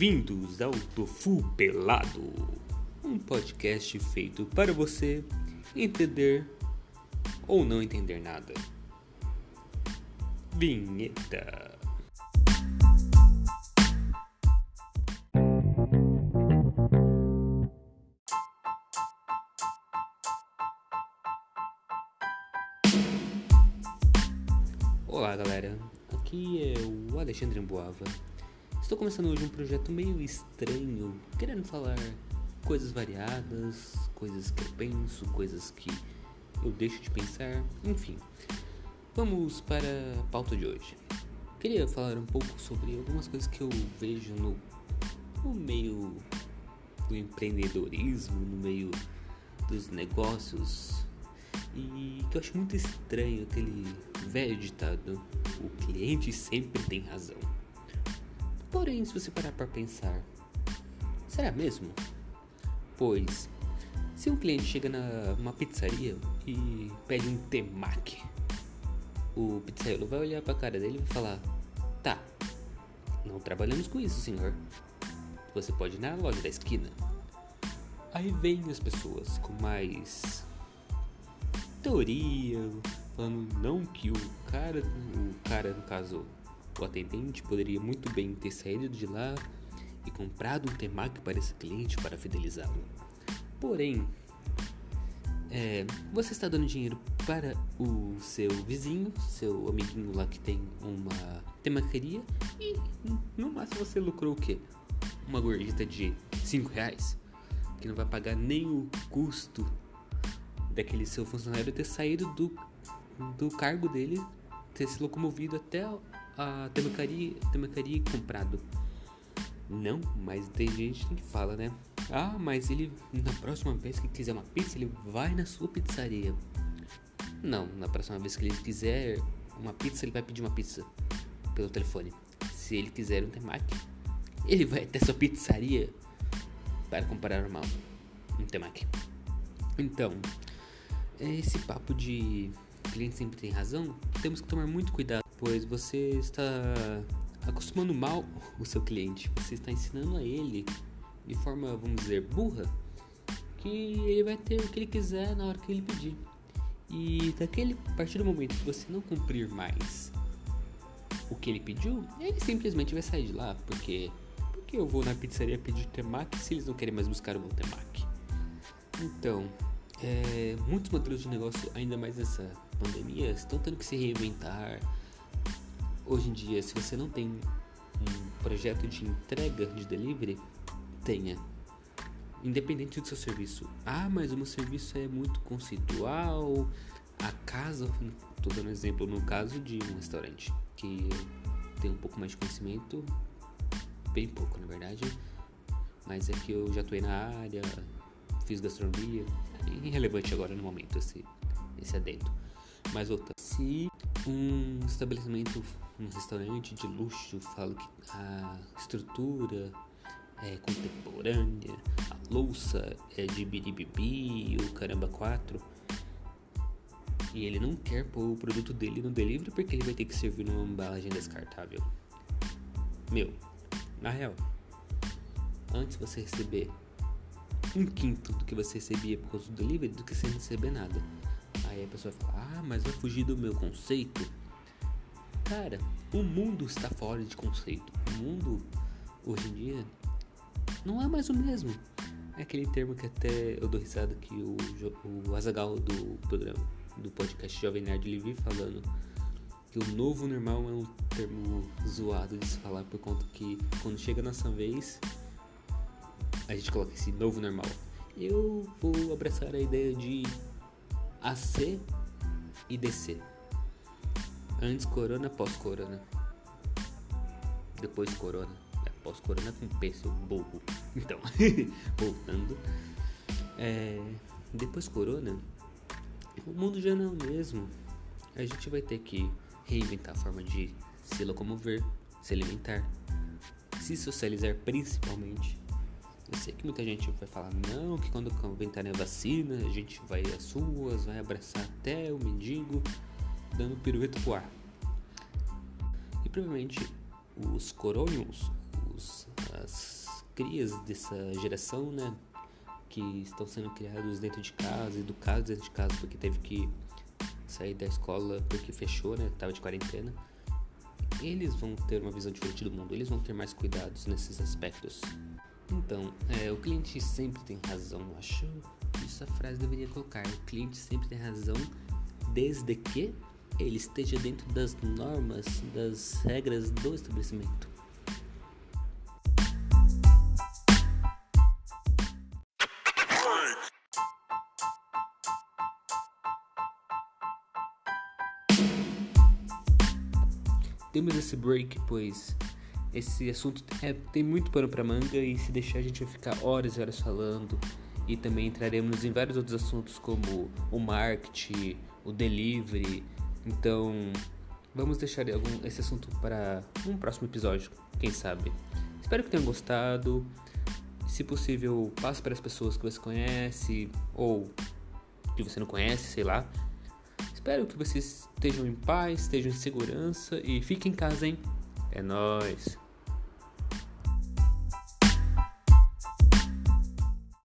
Bem-vindos ao Tofu Pelado, um podcast feito para você entender ou não entender nada. Vinheta. Olá galera, aqui é o Alexandre Amboava. Estou começando hoje um projeto meio estranho, querendo falar coisas variadas, coisas que eu penso, coisas que eu deixo de pensar, enfim. Vamos para a pauta de hoje. Queria falar um pouco sobre algumas coisas que eu vejo no, no meio do empreendedorismo, no meio dos negócios e que eu acho muito estranho aquele velho ditado: o cliente sempre tem razão. Porém, se você parar para pensar, será mesmo? Pois, se um cliente chega numa pizzaria e pede um temaki, o pizzaiolo vai olhar para a cara dele e vai falar: Tá, não trabalhamos com isso, senhor. Você pode ir na loja da esquina. Aí vem as pessoas com mais teoria, falando não que o cara, o cara no caso, o atendente poderia muito bem ter saído de lá e comprado um temaki para esse cliente para fidelizá-lo. Porém, é, você está dando dinheiro para o seu vizinho, seu amiguinho lá que tem uma temaqueria e no máximo você lucrou o quê? Uma gorjeta de 5 reais, que não vai pagar nem o custo daquele seu funcionário ter saído do, do cargo dele, ter se locomovido até a temacaria, temacaria e comprado. Não, mas tem gente que fala, né? Ah, mas ele, na próxima vez que quiser uma pizza, ele vai na sua pizzaria. Não, na próxima vez que ele quiser uma pizza, ele vai pedir uma pizza pelo telefone. Se ele quiser um temaki, ele vai até sua pizzaria para comprar normal um temaki. Então, esse papo de cliente sempre tem razão, temos que tomar muito cuidado, pois você está acostumando mal o seu cliente, você está ensinando a ele de forma, vamos dizer, burra, que ele vai ter o que ele quiser na hora que ele pedir. E daquele a partir do momento que você não cumprir mais o que ele pediu, ele simplesmente vai sair de lá, porque porque eu vou na pizzaria pedir temaki se eles não querem mais buscar o meu temaki. Então, é, muitos modelos de negócio, ainda mais nessa pandemia, estão tendo que se reinventar. Hoje em dia, se você não tem um projeto de entrega de delivery, tenha. Independente do seu serviço. Ah, mas o meu serviço é muito conceitual. A casa, estou dando exemplo no caso de um restaurante que tem um pouco mais de conhecimento, bem pouco na verdade, mas é que eu já atuei na área, fiz gastronomia, irrelevante agora no momento esse, esse adendo. Mas voltando, se um estabelecimento, um restaurante de luxo fala que a estrutura é contemporânea, a louça é de biribibi, o caramba 4, e ele não quer pôr o produto dele no delivery porque ele vai ter que servir numa embalagem descartável. Meu, na real, antes você receber um quinto do que você recebia por causa do delivery do que sem receber nada. Aí a pessoa fala, ah, mas vai fugir do meu conceito. Cara, o mundo está fora de conceito. O mundo, hoje em dia, não é mais o mesmo. É aquele termo que até eu dou risada que o, o Azagal do programa, do podcast Jovem Nerd Livre falando que o novo normal é um termo zoado de se falar por conta que quando chega a nossa vez a gente coloca esse novo normal. Eu vou abraçar a ideia de AC e DC. Antes corona, pós-corona. Depois corona. É, pós-corona com P, seu burro. Então, voltando. É, depois corona, o mundo já não é o mesmo. A gente vai ter que reinventar a forma de se locomover, se alimentar, se socializar principalmente. Eu sei que muita gente vai falar, não, que quando inventarem a vacina, a gente vai às ruas, vai abraçar até o mendigo, dando pirueta pro ar. E provavelmente os corônios, os, as crias dessa geração, né? Que estão sendo criados dentro de casa, educados dentro de casa, porque teve que sair da escola porque fechou, né? Tava de quarentena. Eles vão ter uma visão diferente do mundo, eles vão ter mais cuidados nesses aspectos. Então, é, o cliente sempre tem razão. Acho que essa frase deveria colocar. O cliente sempre tem razão, desde que ele esteja dentro das normas, das regras do estabelecimento. Temos esse break, pois esse assunto é, tem muito pano para manga e se deixar a gente vai ficar horas e horas falando. E também entraremos em vários outros assuntos como o marketing, o delivery. Então, vamos deixar algum, esse assunto para um próximo episódio, quem sabe. Espero que tenham gostado. Se possível, passe para as pessoas que você conhece ou que você não conhece, sei lá. Espero que vocês estejam em paz, estejam em segurança e fiquem em casa, hein? É nóis!